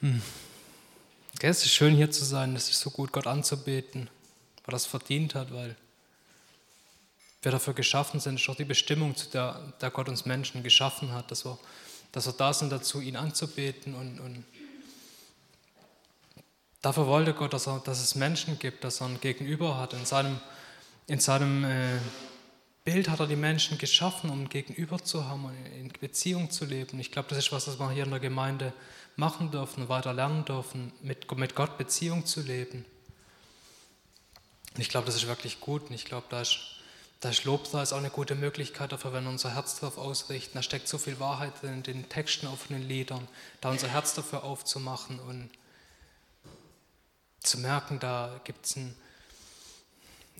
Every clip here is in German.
Hm. Es ist schön hier zu sein, es ist so gut, Gott anzubeten, weil er das verdient hat, weil wir dafür geschaffen sind, ist auch die Bestimmung, zu der, der Gott uns Menschen geschaffen hat, dass wir, dass wir da sind dazu, ihn anzubeten und, und dafür wollte Gott, dass, er, dass es Menschen gibt, dass er ein Gegenüber hat. In seinem, in seinem äh, Bild hat er die Menschen geschaffen, um ein Gegenüber zu haben und in Beziehung zu leben. Ich glaube, das ist was, was wir hier in der Gemeinde machen dürfen, weiter lernen dürfen, mit, mit Gott Beziehung zu leben. Und ich glaube, das ist wirklich gut. Und ich glaube, da ist, da ist Lobpreis auch eine gute Möglichkeit dafür, wenn wir unser Herz darauf ausrichten. Da steckt so viel Wahrheit in den Texten auf den Liedern, da unser Herz dafür aufzumachen und zu merken, da gibt es einen,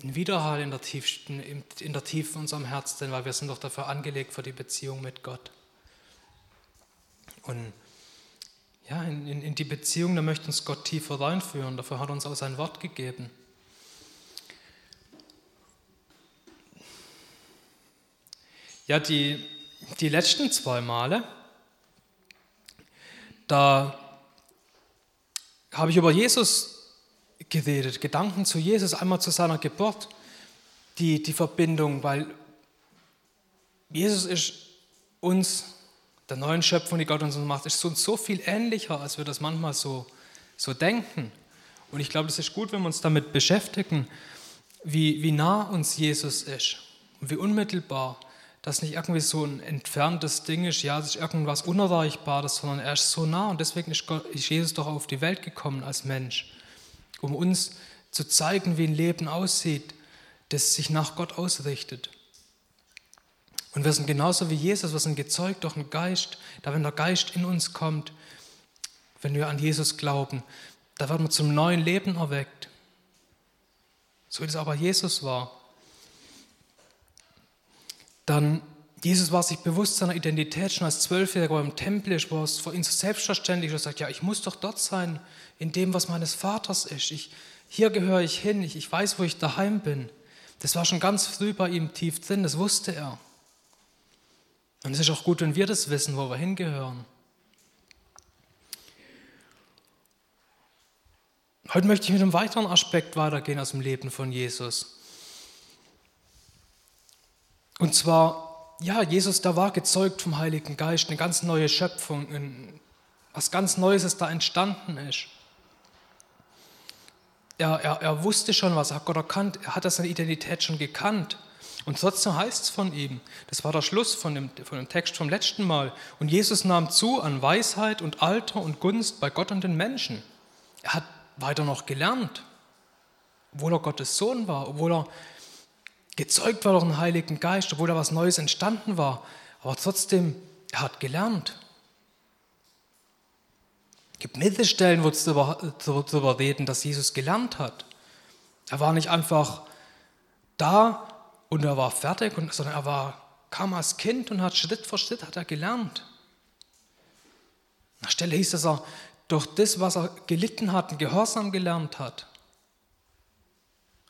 einen Widerhall in der, tiefsten, in der Tiefe unserem Herzen, weil wir sind doch dafür angelegt für die Beziehung mit Gott. Und ja, in, in, in die Beziehung, da möchte uns Gott tiefer reinführen. Dafür hat uns auch sein Wort gegeben. Ja, die, die letzten zwei Male, da habe ich über Jesus geredet, Gedanken zu Jesus, einmal zu seiner Geburt, die, die Verbindung, weil Jesus ist uns der neuen Schöpfung, die Gott uns macht, ist uns so viel ähnlicher, als wir das manchmal so, so denken. Und ich glaube, es ist gut, wenn wir uns damit beschäftigen, wie, wie nah uns Jesus ist und wie unmittelbar, dass nicht irgendwie so ein entferntes Ding ist, ja, es ist irgendwas Unerreichbares, sondern er ist so nah und deswegen ist, Gott, ist Jesus doch auf die Welt gekommen als Mensch, um uns zu zeigen, wie ein Leben aussieht, das sich nach Gott ausrichtet. Und wir sind genauso wie Jesus, wir sind gezeugt durch den Geist. Da wenn der Geist in uns kommt, wenn wir an Jesus glauben, da werden wir zum neuen Leben erweckt. So wie das aber Jesus war. Dann, Jesus war sich bewusst seiner Identität schon als Zwölfjähriger, er im Tempel ist, wo es für ihn so selbstverständlich. Er sagt, ja, ich muss doch dort sein, in dem, was meines Vaters ist. Ich, hier gehöre ich hin, ich, ich weiß, wo ich daheim bin. Das war schon ganz früh bei ihm tief drin, das wusste er. Und es ist auch gut, wenn wir das wissen, wo wir hingehören. Heute möchte ich mit einem weiteren Aspekt weitergehen aus dem Leben von Jesus. Und zwar, ja, Jesus, da war gezeugt vom Heiligen Geist, eine ganz neue Schöpfung, was ganz Neues ist da entstanden ist. Er, er, er wusste schon, was er hat Gott erkannt, er hat seine Identität schon gekannt. Und trotzdem heißt es von ihm, das war der Schluss von dem, von dem Text vom letzten Mal, und Jesus nahm zu an Weisheit und Alter und Gunst bei Gott und den Menschen. Er hat weiter noch gelernt, obwohl er Gottes Sohn war, obwohl er gezeugt war durch den Heiligen Geist, obwohl da was Neues entstanden war. Aber trotzdem, er hat gelernt. Es gibt mehrere Stellen, wo es darüber reden, dass Jesus gelernt hat. Er war nicht einfach da und er war fertig, sondern er war, kam als Kind und hat Schritt für Schritt hat er gelernt. An der Stelle hieß es, dass er durch das, was er gelitten hat, Gehorsam gelernt hat.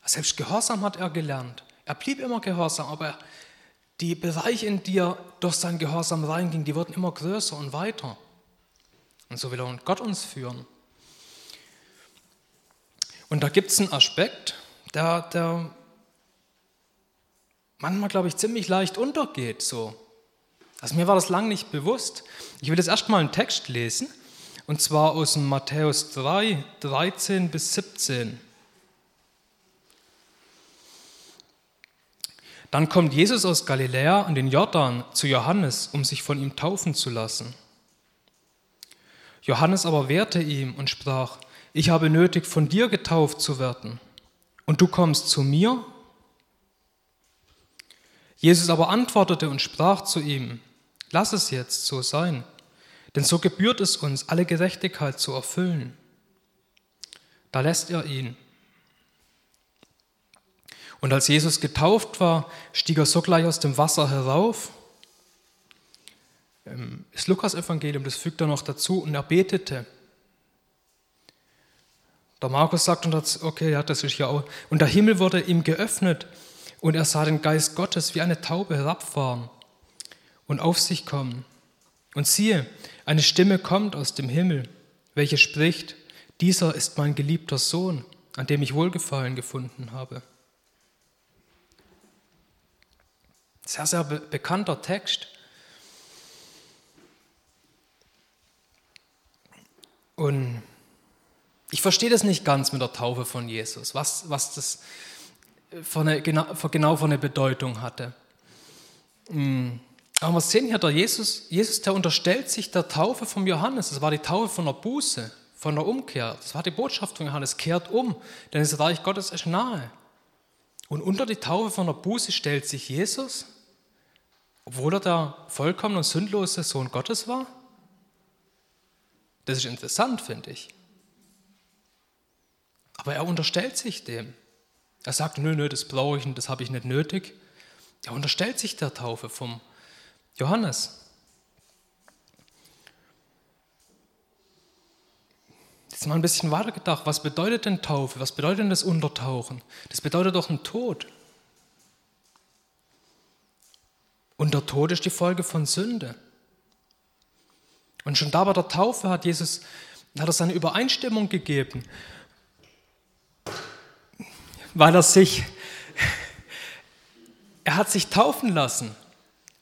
Selbst Gehorsam hat er gelernt. Er blieb immer gehorsam, aber die Bereiche, in die er durch sein Gehorsam reinging, die wurden immer größer und weiter. Und so will er Gott uns führen. Und da gibt es einen Aspekt, der, der manchmal, glaube ich, ziemlich leicht untergeht. So. Also mir war das lang nicht bewusst. Ich will jetzt erstmal einen Text lesen, und zwar aus Matthäus 3, 13 bis 17. Dann kommt Jesus aus Galiläa an den Jordan zu Johannes, um sich von ihm taufen zu lassen. Johannes aber wehrte ihm und sprach, ich habe nötig, von dir getauft zu werden, und du kommst zu mir? Jesus aber antwortete und sprach zu ihm, lass es jetzt so sein, denn so gebührt es uns, alle Gerechtigkeit zu erfüllen. Da lässt er ihn. Und als Jesus getauft war, stieg er sogleich aus dem Wasser herauf. Ähm, das Lukas-Evangelium, das fügt er noch dazu, und er betete. Der Markus sagt, okay, ja, das ist ja auch. Und der Himmel wurde ihm geöffnet und er sah den Geist Gottes wie eine Taube herabfahren und auf sich kommen. Und siehe, eine Stimme kommt aus dem Himmel. welche spricht, dieser ist mein geliebter Sohn, an dem ich Wohlgefallen gefunden habe. Sehr, sehr be bekannter Text. Und ich verstehe das nicht ganz mit der Taufe von Jesus, was, was das für eine, genau für eine Bedeutung hatte. Hm. Aber wir sehen hier, der Jesus, Jesus, der unterstellt sich der Taufe vom Johannes. Das war die Taufe von der Buße, von der Umkehr. Das war die Botschaft von Johannes. Kehrt um, denn das Reich Gottes ist nahe. Und unter die Taufe von der Buße stellt sich Jesus, obwohl er der vollkommene und sündlose Sohn Gottes war. Das ist interessant, finde ich. Aber er unterstellt sich dem. Er sagt, nö, nö, das brauche ich und das habe ich nicht nötig. Er unterstellt sich der Taufe vom Johannes. Jetzt mal ein bisschen weiter gedacht, was bedeutet denn Taufe? Was bedeutet denn das Untertauchen? Das bedeutet doch ein Tod. Und der Tod ist die Folge von Sünde. Und schon da bei der Taufe hat Jesus hat er seine Übereinstimmung gegeben weil er sich, er hat sich taufen lassen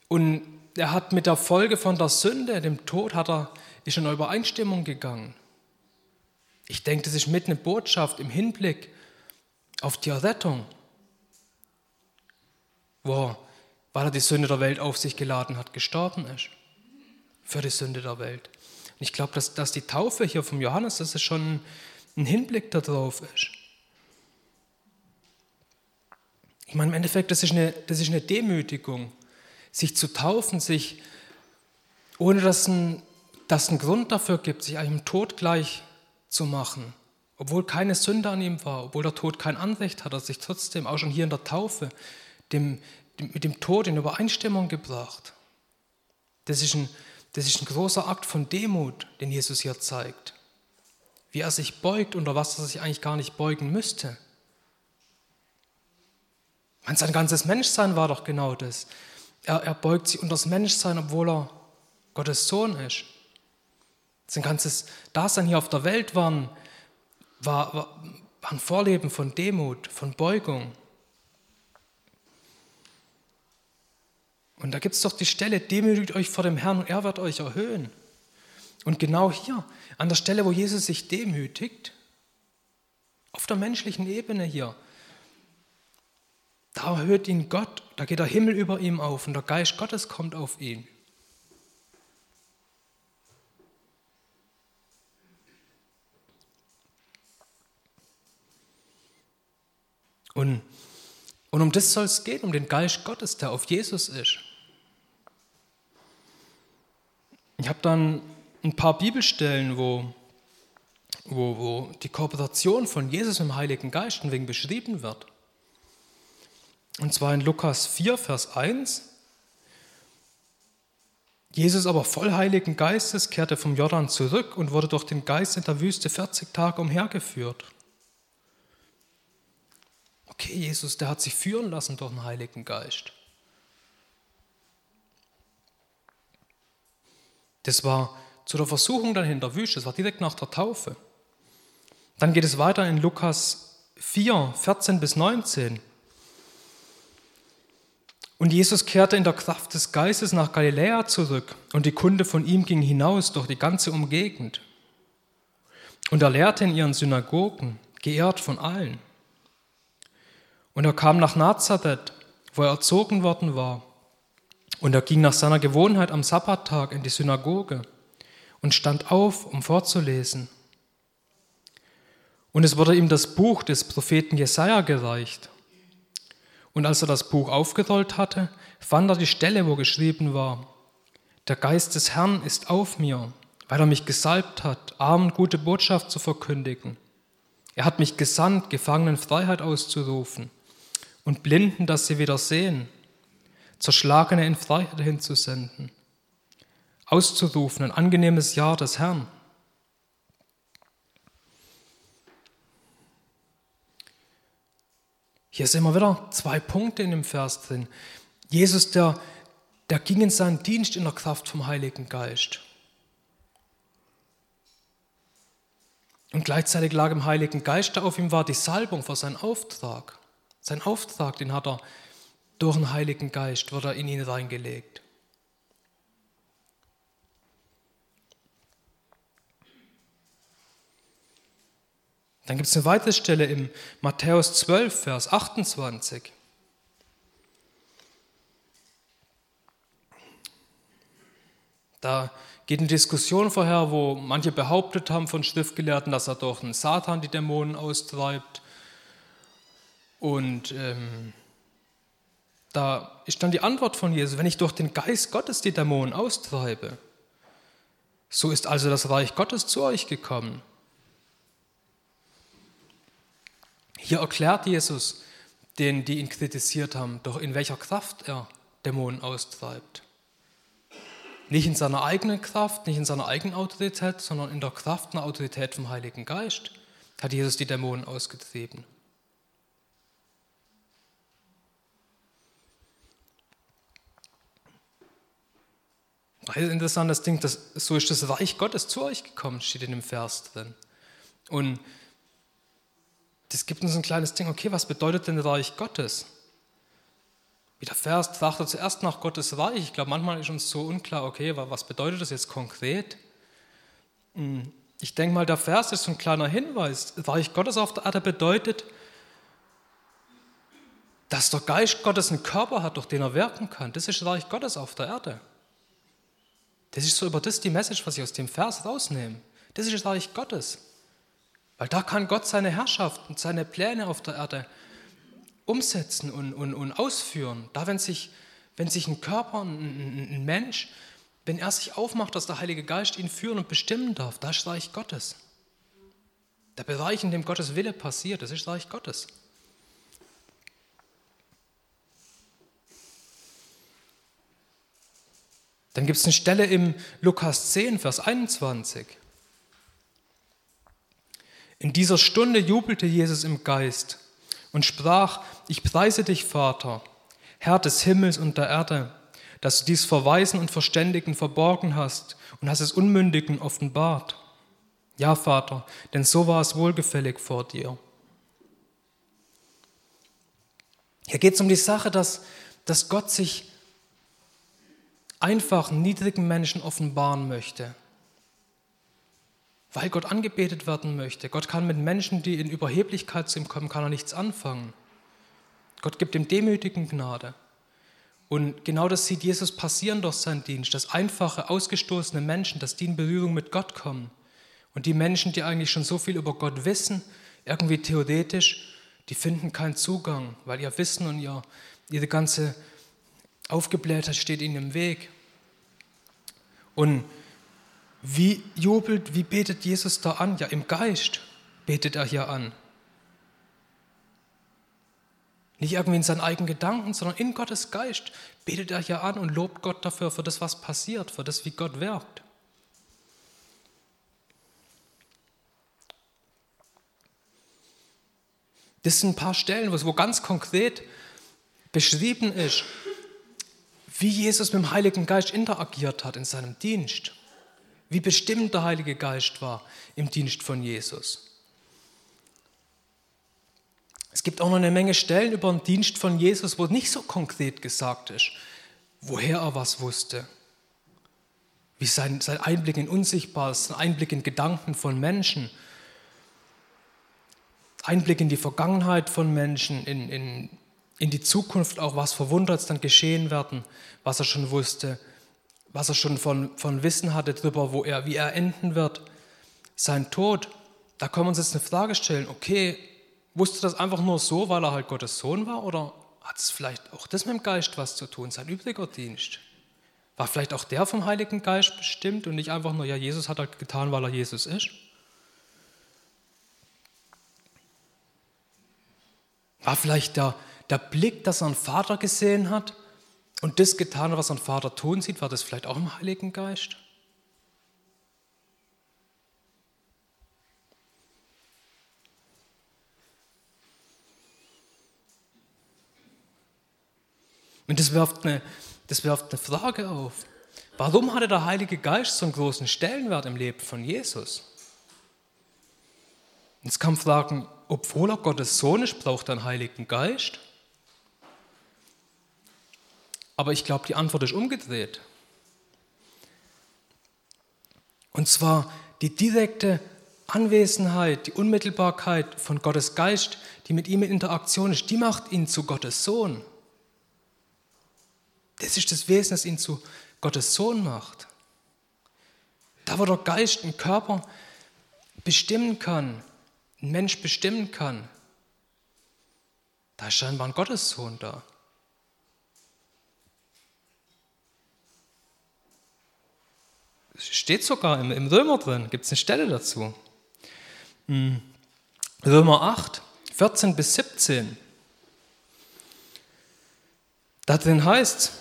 und er hat mit der Folge von der Sünde, dem Tod, hat er, ist in eine Übereinstimmung gegangen. Ich denke, das ist mit eine Botschaft im Hinblick auf die Errettung, wo, weil er die Sünde der Welt auf sich geladen hat, gestorben ist. Für die Sünde der Welt. Und ich glaube, dass, dass die Taufe hier vom Johannes, dass es schon ein Hinblick darauf ist. Ich meine, im Endeffekt, das ist eine, das ist eine Demütigung, sich zu taufen, sich, ohne dass ein, dass ein Grund dafür gibt, sich einem Tod gleich zu machen. Obwohl keine Sünde an ihm war, obwohl der Tod kein Anrecht hat, hat sich trotzdem auch schon hier in der Taufe dem, mit dem Tod in Übereinstimmung gebracht. Das ist, ein, das ist ein großer Akt von Demut, den Jesus hier zeigt. Wie er sich beugt, unter was er sich eigentlich gar nicht beugen müsste. Und sein ganzes Menschsein war doch genau das. Er, er beugt sich unter das Menschsein, obwohl er Gottes Sohn ist. Sein ganzes Dasein hier auf der Welt war ein, war, war ein Vorleben von Demut, von Beugung. Und da gibt es doch die Stelle, demütigt euch vor dem Herrn und er wird euch erhöhen. Und genau hier, an der Stelle, wo Jesus sich demütigt, auf der menschlichen Ebene hier, da hört ihn Gott, da geht der Himmel über ihm auf und der Geist Gottes kommt auf ihn. Und, und um das soll es gehen, um den Geist Gottes, der auf Jesus ist. Ich habe dann ein paar Bibelstellen, wo, wo, wo die Kooperation von Jesus im Heiligen Geist wenig beschrieben wird. Und zwar in Lukas 4, Vers 1. Jesus aber voll Heiligen Geistes kehrte vom Jordan zurück und wurde durch den Geist in der Wüste 40 Tage umhergeführt. Okay, Jesus, der hat sich führen lassen durch den Heiligen Geist. Das war zu der Versuchung dann in der Wüste, das war direkt nach der Taufe. Dann geht es weiter in Lukas 4, 14 bis 19. Und Jesus kehrte in der Kraft des Geistes nach Galiläa zurück und die Kunde von ihm ging hinaus durch die ganze Umgegend. Und er lehrte in ihren Synagogen, geehrt von allen. Und er kam nach Nazareth, wo er erzogen worden war. Und er ging nach seiner Gewohnheit am Sabbattag in die Synagoge und stand auf, um vorzulesen. Und es wurde ihm das Buch des Propheten Jesaja gereicht. Und als er das Buch aufgerollt hatte, fand er die Stelle, wo geschrieben war, der Geist des Herrn ist auf mir, weil er mich gesalbt hat, Armen gute Botschaft zu verkündigen. Er hat mich gesandt, Gefangenen Freiheit auszurufen und Blinden, dass sie wieder sehen, Zerschlagene in Freiheit hinzusenden, auszurufen ein angenehmes Jahr des Herrn. Hier sind immer wieder zwei Punkte in dem Vers drin. Jesus, der, der ging in seinen Dienst in der Kraft vom Heiligen Geist. Und gleichzeitig lag im Heiligen Geist, der auf ihm war, die Salbung für seinen Auftrag. Sein Auftrag, den hat er durch den Heiligen Geist, wird er in ihn reingelegt. Dann gibt es eine weitere Stelle im Matthäus 12, Vers 28. Da geht eine Diskussion vorher, wo manche behauptet haben von Schriftgelehrten, dass er durch den Satan die Dämonen austreibt. Und ähm, da ist dann die Antwort von Jesus, wenn ich durch den Geist Gottes die Dämonen austreibe, so ist also das Reich Gottes zu euch gekommen. Hier erklärt Jesus denen, die ihn kritisiert haben, doch in welcher Kraft er Dämonen austreibt. Nicht in seiner eigenen Kraft, nicht in seiner eigenen Autorität, sondern in der Kraft und Autorität vom Heiligen Geist hat Jesus die Dämonen ausgetrieben. Das ist interessant, das Ding, dass so ist das Reich Gottes zu euch gekommen, steht in dem Vers drin. Und das gibt uns ein kleines Ding, okay, was bedeutet denn Reich Gottes? Wie der Vers trachtet zuerst nach Gottes Reich. Ich glaube, manchmal ist uns so unklar, okay, was bedeutet das jetzt konkret? Hm, ich denke mal, der Vers ist so ein kleiner Hinweis. Reich Gottes auf der Erde bedeutet, dass der Geist Gottes einen Körper hat, durch den er wirken kann. Das ist Reich Gottes auf der Erde. Das ist so über das die Message, was ich aus dem Vers rausnehme. Das ist Reich Gottes. Weil da kann Gott seine Herrschaft und seine Pläne auf der Erde umsetzen und, und, und ausführen. Da, wenn sich, wenn sich ein Körper, ein, ein Mensch, wenn er sich aufmacht, dass der Heilige Geist ihn führen und bestimmen darf, da ist Reich Gottes. Der Bereich, in dem Gottes Wille passiert, das ist Reich Gottes. Dann gibt es eine Stelle im Lukas 10, Vers 21. In dieser Stunde jubelte Jesus im Geist und sprach, ich preise dich, Vater, Herr des Himmels und der Erde, dass du dies vor Weisen und Verständigen verborgen hast und hast es Unmündigen offenbart. Ja, Vater, denn so war es wohlgefällig vor dir. Hier geht es um die Sache, dass, dass Gott sich einfachen, niedrigen Menschen offenbaren möchte weil Gott angebetet werden möchte. Gott kann mit Menschen, die in Überheblichkeit zu ihm kommen, kann er nichts anfangen. Gott gibt dem Demütigen Gnade. Und genau das sieht Jesus passieren durch seinen Dienst, dass einfache, ausgestoßene Menschen, dass die in Berührung mit Gott kommen. Und die Menschen, die eigentlich schon so viel über Gott wissen, irgendwie theoretisch, die finden keinen Zugang, weil ihr Wissen und ihr, ihre ganze Aufgeblähtheit steht ihnen im Weg. Und wie jubelt, wie betet Jesus da an? Ja, im Geist betet er hier an. Nicht irgendwie in seinen eigenen Gedanken, sondern in Gottes Geist betet er hier an und lobt Gott dafür, für das, was passiert, für das, wie Gott wirkt. Das sind ein paar Stellen, wo ganz konkret beschrieben ist, wie Jesus mit dem Heiligen Geist interagiert hat in seinem Dienst wie bestimmt der Heilige Geist war im Dienst von Jesus. Es gibt auch noch eine Menge Stellen über den Dienst von Jesus, wo nicht so konkret gesagt ist, woher er was wusste. Wie sein, sein Einblick in Unsichtbares, sein Einblick in Gedanken von Menschen, Einblick in die Vergangenheit von Menschen, in, in, in die Zukunft auch, was verwundert dann geschehen werden, was er schon wusste was er schon von, von Wissen hatte darüber, wo er, wie er enden wird. Sein Tod, da können wir uns jetzt eine Frage stellen, okay, wusste das einfach nur so, weil er halt Gottes Sohn war oder hat es vielleicht auch das mit dem Geist was zu tun, sein übriger Dienst? War vielleicht auch der vom Heiligen Geist bestimmt und nicht einfach nur, ja, Jesus hat halt getan, weil er Jesus ist? War vielleicht der, der Blick, dass er einen Vater gesehen hat und das getan, was ein Vater tun sieht, war das vielleicht auch im Heiligen Geist? Und das wirft, eine, das wirft eine Frage auf. Warum hatte der Heilige Geist so einen großen Stellenwert im Leben von Jesus? Jetzt kann man fragen, obwohl er Gottes Sohn ist, braucht er einen Heiligen Geist? Aber ich glaube, die Antwort ist umgedreht. Und zwar die direkte Anwesenheit, die Unmittelbarkeit von Gottes Geist, die mit ihm in Interaktion ist, die macht ihn zu Gottes Sohn. Das ist das Wesen, das ihn zu Gottes Sohn macht. Da, wo der Geist einen Körper bestimmen kann, einen Mensch bestimmen kann, da ist scheinbar ein Gottessohn da. Steht sogar im, im Römer drin, gibt es eine Stelle dazu. Hm. Römer 8, 14 bis 17. Da drin heißt,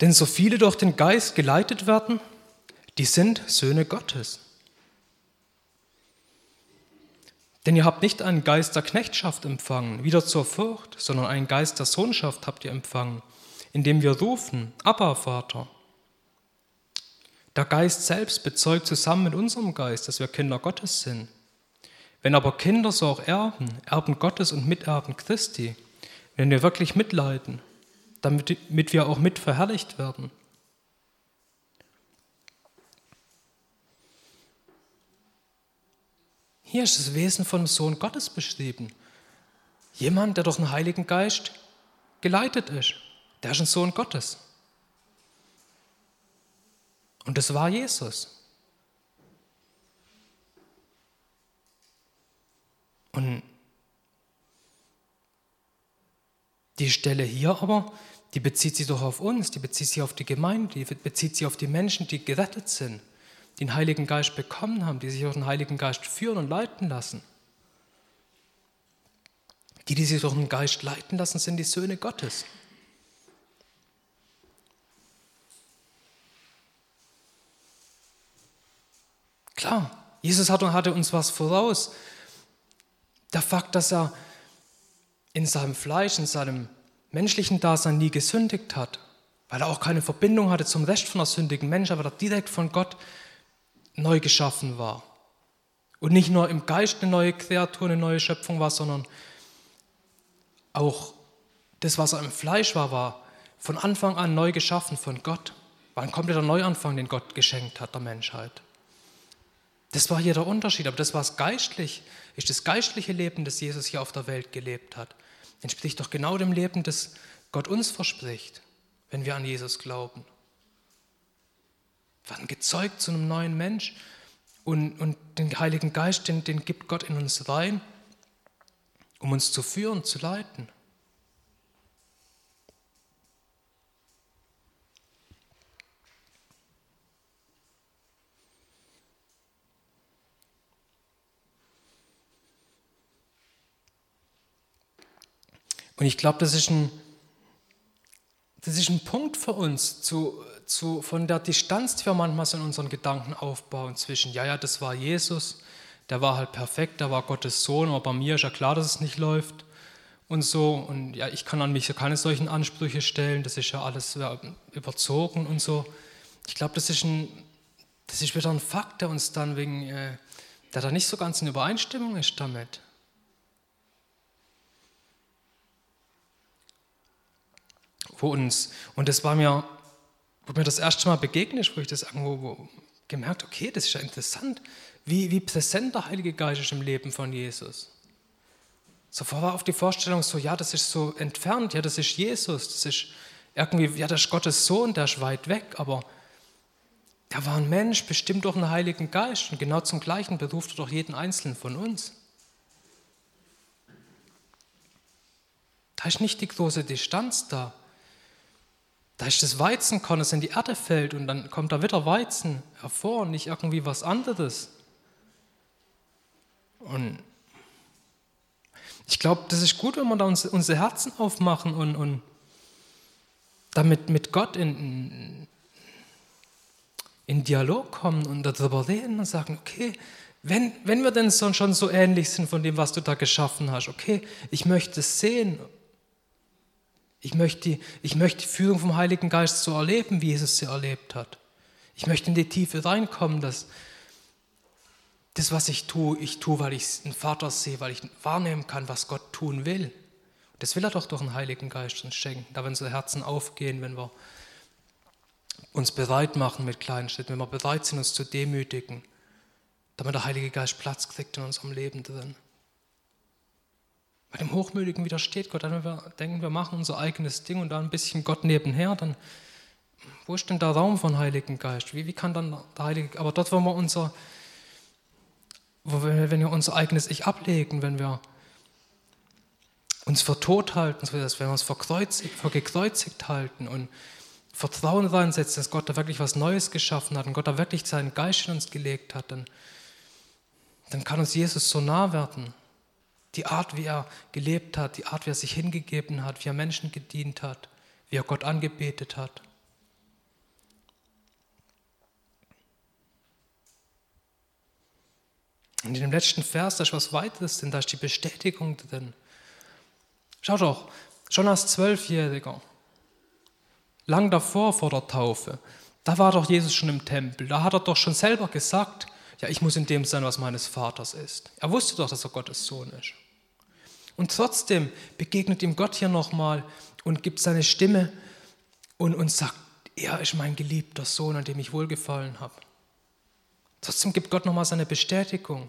denn so viele durch den Geist geleitet werden, die sind Söhne Gottes. Denn ihr habt nicht einen Geist der Knechtschaft empfangen, wieder zur Furcht, sondern einen Geist der Sohnschaft habt ihr empfangen, indem wir rufen, Abba, Vater. Der Geist selbst bezeugt zusammen mit unserem Geist, dass wir Kinder Gottes sind. Wenn aber Kinder, so auch Erben, Erben Gottes und Miterben Christi, wenn wir wirklich mitleiden, damit wir auch mit verherrlicht werden. Hier ist das Wesen vom Sohn Gottes beschrieben. Jemand, der durch den Heiligen Geist geleitet ist. Der ist ein Sohn Gottes. Und das war Jesus. Und die Stelle hier aber, die bezieht sich doch auf uns, die bezieht sich auf die Gemeinde, die bezieht sich auf die Menschen, die gerettet sind, die den Heiligen Geist bekommen haben, die sich durch den Heiligen Geist führen und leiten lassen. Die, die sich durch den Geist leiten lassen, sind die Söhne Gottes. Klar, Jesus hatte uns was voraus. Der Fakt, dass er in seinem Fleisch, in seinem menschlichen Dasein nie gesündigt hat, weil er auch keine Verbindung hatte zum Rest von der sündigen Menschen, weil er direkt von Gott neu geschaffen war. Und nicht nur im Geist eine neue Kreatur, eine neue Schöpfung war, sondern auch das, was er im Fleisch war, war von Anfang an neu geschaffen von Gott. War ein kompletter Neuanfang, den Gott geschenkt hat der Menschheit. Das war hier der Unterschied, aber das war es geistlich, ist das geistliche Leben, das Jesus hier auf der Welt gelebt hat. Entspricht doch genau dem Leben, das Gott uns verspricht, wenn wir an Jesus glauben. Wir werden gezeugt zu einem neuen Mensch und, und den Heiligen Geist, den, den gibt Gott in uns rein, um uns zu führen, zu leiten. Und ich glaube, das ist ein, das ist ein Punkt für uns, zu, zu, von der Distanz, die wir manchmal so in unseren Gedanken aufbauen, zwischen, ja, ja, das war Jesus, der war halt perfekt, der war Gottes Sohn, aber bei mir ist ja klar, dass es nicht läuft und so. Und ja, ich kann an mich keine solchen Ansprüche stellen, das ist ja alles überzogen und so. Ich glaube, das, ist das ist wieder ein Fakt, der uns dann wegen, äh, der da nicht so ganz in Übereinstimmung ist damit. Wo uns, und das war mir, wo mir das erste Mal begegnet wo ich das irgendwo gemerkt okay, das ist ja interessant, wie, wie präsent der Heilige Geist ist im Leben von Jesus. Zuvor war auf die Vorstellung so, ja, das ist so entfernt, ja, das ist Jesus, das ist irgendwie, ja, das ist Gottes Sohn, der ist weit weg, aber der war ein Mensch, bestimmt durch den Heiligen Geist und genau zum Gleichen beruft er doch jeden Einzelnen von uns. Da ist nicht die große Distanz da. Da ist das Weizenkorn, das in die Erde fällt und dann kommt da wieder Weizen hervor und nicht irgendwie was anderes. Und ich glaube, das ist gut, wenn wir da uns, unsere Herzen aufmachen und, und damit mit Gott in, in Dialog kommen und darüber reden und sagen, okay, wenn, wenn wir denn schon so ähnlich sind von dem, was du da geschaffen hast, okay, ich möchte es sehen ich möchte, ich möchte die Führung vom Heiligen Geist so erleben, wie Jesus sie erlebt hat. Ich möchte in die Tiefe reinkommen, dass, das, was ich tue, ich tue, weil ich einen Vater sehe, weil ich wahrnehmen kann, was Gott tun will. Das will er doch durch den Heiligen Geist uns schenken, da wenn unsere Herzen aufgehen, wenn wir uns bereit machen mit kleinen Schritten, wenn wir bereit sind, uns zu demütigen, damit der Heilige Geist Platz kriegt in unserem Leben drin. Bei dem Hochmütigen widersteht Gott, wenn wir denken, wir machen unser eigenes Ding und da ein bisschen Gott nebenher, dann wo ist denn der Raum von Heiligen Geist? Wie, wie kann dann der Heilige aber dort, wo wir unser, wo wir, wenn wir unser eigenes Ich ablegen, wenn wir uns für tot halten, wenn wir uns für, kreuzigt, für gekreuzigt halten und Vertrauen reinsetzen, dass Gott da wirklich was Neues geschaffen hat und Gott da wirklich seinen Geist in uns gelegt hat, dann, dann kann uns Jesus so nah werden. Die Art, wie er gelebt hat, die Art, wie er sich hingegeben hat, wie er Menschen gedient hat, wie er Gott angebetet hat. Und in dem letzten Vers, da ist was weiteres drin, da ist die Bestätigung drin. Schau doch, schon als Zwölfjähriger, lang davor vor der Taufe, da war doch Jesus schon im Tempel. Da hat er doch schon selber gesagt, ja, ich muss in dem sein, was meines Vaters ist. Er wusste doch, dass er Gottes Sohn ist. Und trotzdem begegnet ihm Gott hier nochmal und gibt seine Stimme und, und sagt, er ist mein geliebter Sohn, an dem ich wohlgefallen habe. Trotzdem gibt Gott nochmal seine Bestätigung.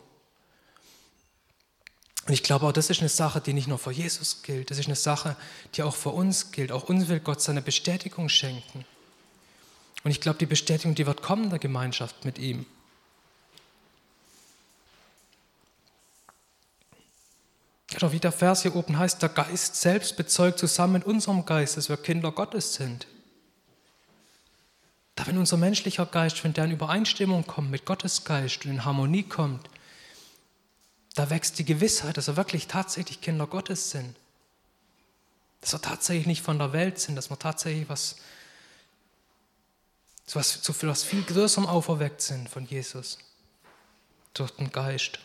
Und ich glaube auch, das ist eine Sache, die nicht nur für Jesus gilt, das ist eine Sache, die auch für uns gilt. Auch uns will Gott seine Bestätigung schenken. Und ich glaube, die Bestätigung, die wird kommen in der Gemeinschaft mit ihm. Genau wie der Vers hier oben heißt, der Geist selbst bezeugt zusammen mit unserem Geist, dass wir Kinder Gottes sind. Da wenn unser menschlicher Geist, wenn der in Übereinstimmung kommt mit Gottes Geist und in Harmonie kommt, da wächst die Gewissheit, dass wir wirklich tatsächlich Kinder Gottes sind. Dass wir tatsächlich nicht von der Welt sind, dass wir tatsächlich was, zu was, zu was viel Größerem auferweckt sind von Jesus durch den Geist.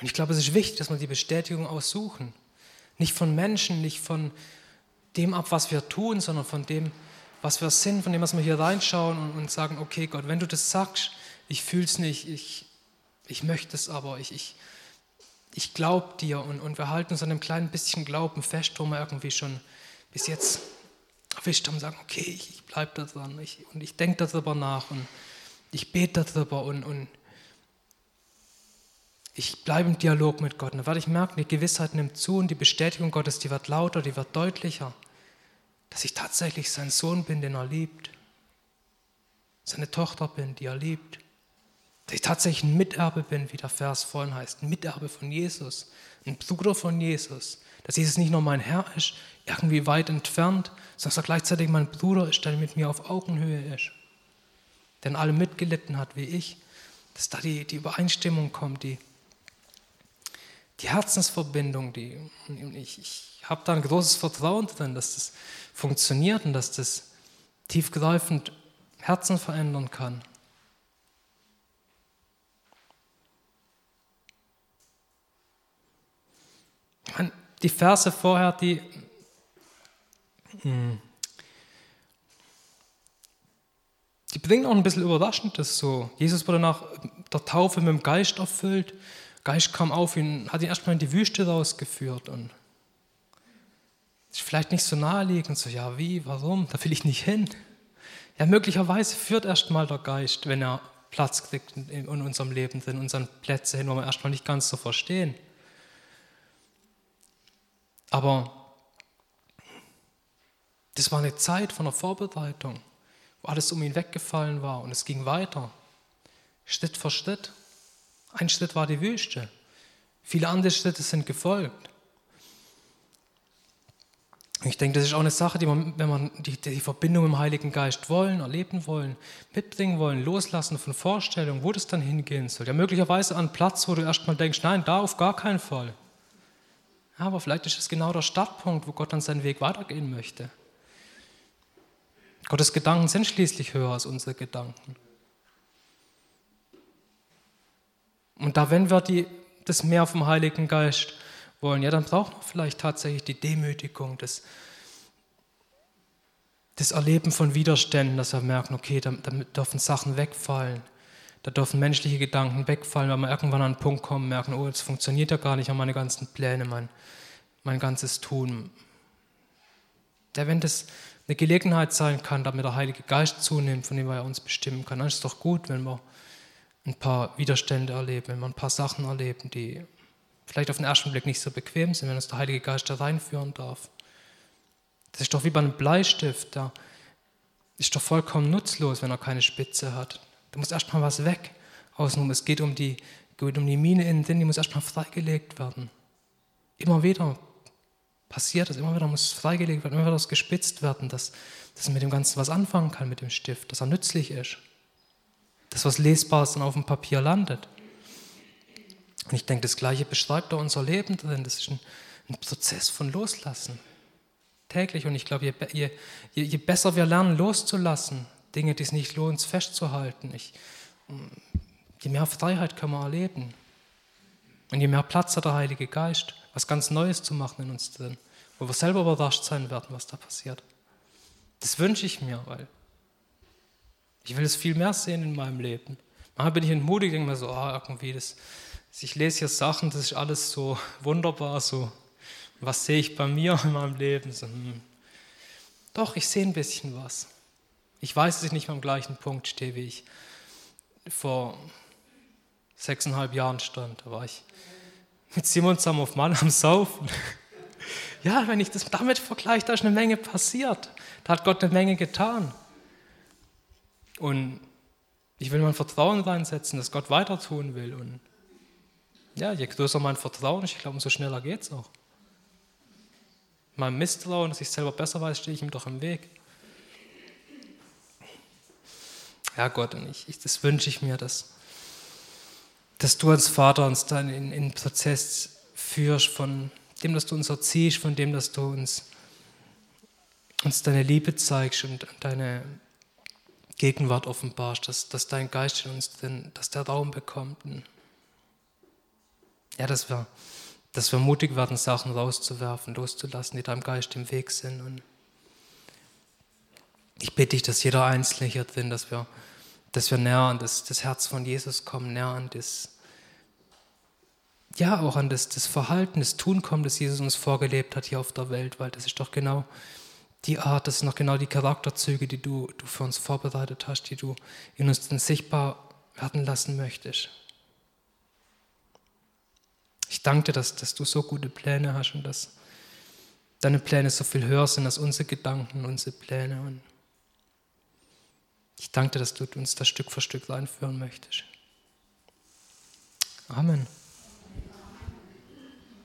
Und ich glaube, es ist wichtig, dass wir die Bestätigung aussuchen. Nicht von Menschen, nicht von dem ab, was wir tun, sondern von dem, was wir sind, von dem, was wir hier reinschauen und, und sagen, okay Gott, wenn du das sagst, ich fühle es nicht, ich, ich möchte es aber, ich, ich, ich glaube dir und, und wir halten uns an einem kleinen bisschen Glauben fest, wo wir irgendwie schon bis jetzt erwischt haben und sagen, okay, ich, ich bleibe da dran ich, und ich denke darüber nach und ich bete darüber und, und ich bleibe im Dialog mit Gott. Und dann werde ich merken, die Gewissheit nimmt zu und die Bestätigung Gottes, die wird lauter, die wird deutlicher dass ich tatsächlich sein Sohn bin, den er liebt, seine Tochter bin, die er liebt, dass ich tatsächlich ein Miterbe bin, wie der Vers vorhin heißt, ein Miterbe von Jesus, ein Bruder von Jesus, dass Jesus nicht nur mein Herr ist, irgendwie weit entfernt, sondern dass er gleichzeitig mein Bruder ist, der mit mir auf Augenhöhe ist, der in allem mitgelitten hat wie ich, dass da die, die Übereinstimmung kommt, die, die Herzensverbindung, die, ich, ich habe da ein großes Vertrauen drin, dass das funktioniert und dass das tiefgreifend Herzen verändern kann. Die Verse vorher, die, hm, die bringen auch ein bisschen Überraschendes so. Jesus wurde nach der Taufe mit dem Geist erfüllt. Geist kam auf ihn, hat ihn erstmal in die Wüste rausgeführt und ist vielleicht nicht so naheliegend, so, ja, wie, warum, da will ich nicht hin. Ja, möglicherweise führt erstmal der Geist, wenn er Platz kriegt in unserem Leben, in unseren Plätze hin, wo wir erstmal nicht ganz so verstehen. Aber das war eine Zeit von der Vorbereitung, wo alles um ihn weggefallen war und es ging weiter, Schritt für Schritt. Ein Schritt war die Wüste, viele andere Schritte sind gefolgt. Ich denke, das ist auch eine Sache, die man, wenn man die, die Verbindung im Heiligen Geist wollen, erleben wollen, mitbringen wollen, loslassen von Vorstellungen, wo das dann hingehen soll. Ja, möglicherweise an Platz, wo du erstmal denkst, nein, da auf gar keinen Fall. Ja, aber vielleicht ist es genau der Startpunkt, wo Gott dann seinen Weg weitergehen möchte. Gottes Gedanken sind schließlich höher als unsere Gedanken. Und da, wenn wir die, das Meer vom Heiligen Geist wollen, ja, dann braucht man vielleicht tatsächlich die Demütigung, das, das Erleben von Widerständen, dass wir merken, okay, da, da dürfen Sachen wegfallen. Da dürfen menschliche Gedanken wegfallen, weil wir irgendwann an einen Punkt kommen, merken, oh, das funktioniert ja gar nicht, meine ganzen Pläne, mein, mein ganzes Tun. Ja, wenn das eine Gelegenheit sein kann, damit der Heilige Geist zunimmt, von dem er uns bestimmen kann, dann ist es doch gut, wenn wir ein paar Widerstände erleben, wenn wir ein paar Sachen erleben, die vielleicht auf den ersten Blick nicht so bequem sind, wenn uns der Heilige Geist da reinführen darf. Das ist doch wie bei einem Bleistift, der ist doch vollkommen nutzlos, wenn er keine Spitze hat. Da muss erstmal was weg außenrum. Es geht um die, geht um die Mine innen drin, die muss erstmal freigelegt werden. Immer wieder passiert das, immer wieder muss freigelegt werden, immer wieder muss gespitzt werden, dass, dass man mit dem Ganzen was anfangen kann, mit dem Stift, dass er nützlich ist. Dass was Lesbares dann auf dem Papier landet. Und ich denke, das Gleiche beschreibt auch unser Leben drin. Das ist ein, ein Prozess von Loslassen täglich. Und ich glaube, je, je, je, besser wir lernen loszulassen, Dinge, die es nicht lohnt, festzuhalten, ich, je mehr Freiheit können wir erleben. Und je mehr Platz hat der Heilige Geist, was ganz Neues zu machen in uns drin, wo wir selber überrascht sein werden, was da passiert. Das wünsche ich mir, weil ich will es viel mehr sehen in meinem Leben. Manchmal bin ich entmutigt, denke mir so, ah, irgendwie, das, ich lese hier Sachen, das ist alles so wunderbar, so was sehe ich bei mir in meinem Leben? So, hm. Doch, ich sehe ein bisschen was. Ich weiß, dass ich nicht am gleichen Punkt stehe, wie ich vor sechseinhalb Jahren stand. Da war ich mit Simon zusammen auf Mann am Saufen. Ja, wenn ich das damit vergleiche, da ist eine Menge passiert. Da hat Gott eine Menge getan. Und ich will mein Vertrauen reinsetzen, dass Gott weiter tun will. Und ja, je größer mein Vertrauen ist, ich glaube, umso schneller geht es auch meinem Misstrauen, dass ich selber besser weiß, stehe ich ihm doch im Weg. Ja, Gott, und ich, ich das wünsche ich mir, dass, dass du als Vater uns dann in, in den Prozess führst, von dem, dass du uns erziehst, von dem, dass du uns, uns deine Liebe zeigst und deine Gegenwart offenbarst, dass, dass dein Geist in uns drin, dass der Raum bekommt. Ja, dass wir dass wir mutig werden, Sachen rauszuwerfen, loszulassen, die deinem Geist im Weg sind. Und ich bitte dich, dass jeder Einzelne hier drin, dass wir, dass wir näher an das, das Herz von Jesus kommen, näher an das, ja, auch an das, das Verhalten, das Tun kommen, das Jesus uns vorgelebt hat hier auf der Welt, weil das ist doch genau die Art, das sind noch genau die Charakterzüge, die du, du für uns vorbereitet hast, die du in uns dann sichtbar werden lassen möchtest. Ich danke dir, dass, dass du so gute Pläne hast und dass deine Pläne so viel höher sind als unsere Gedanken, unsere Pläne. Und ich danke dir, dass du uns das Stück für Stück reinführen möchtest. Amen.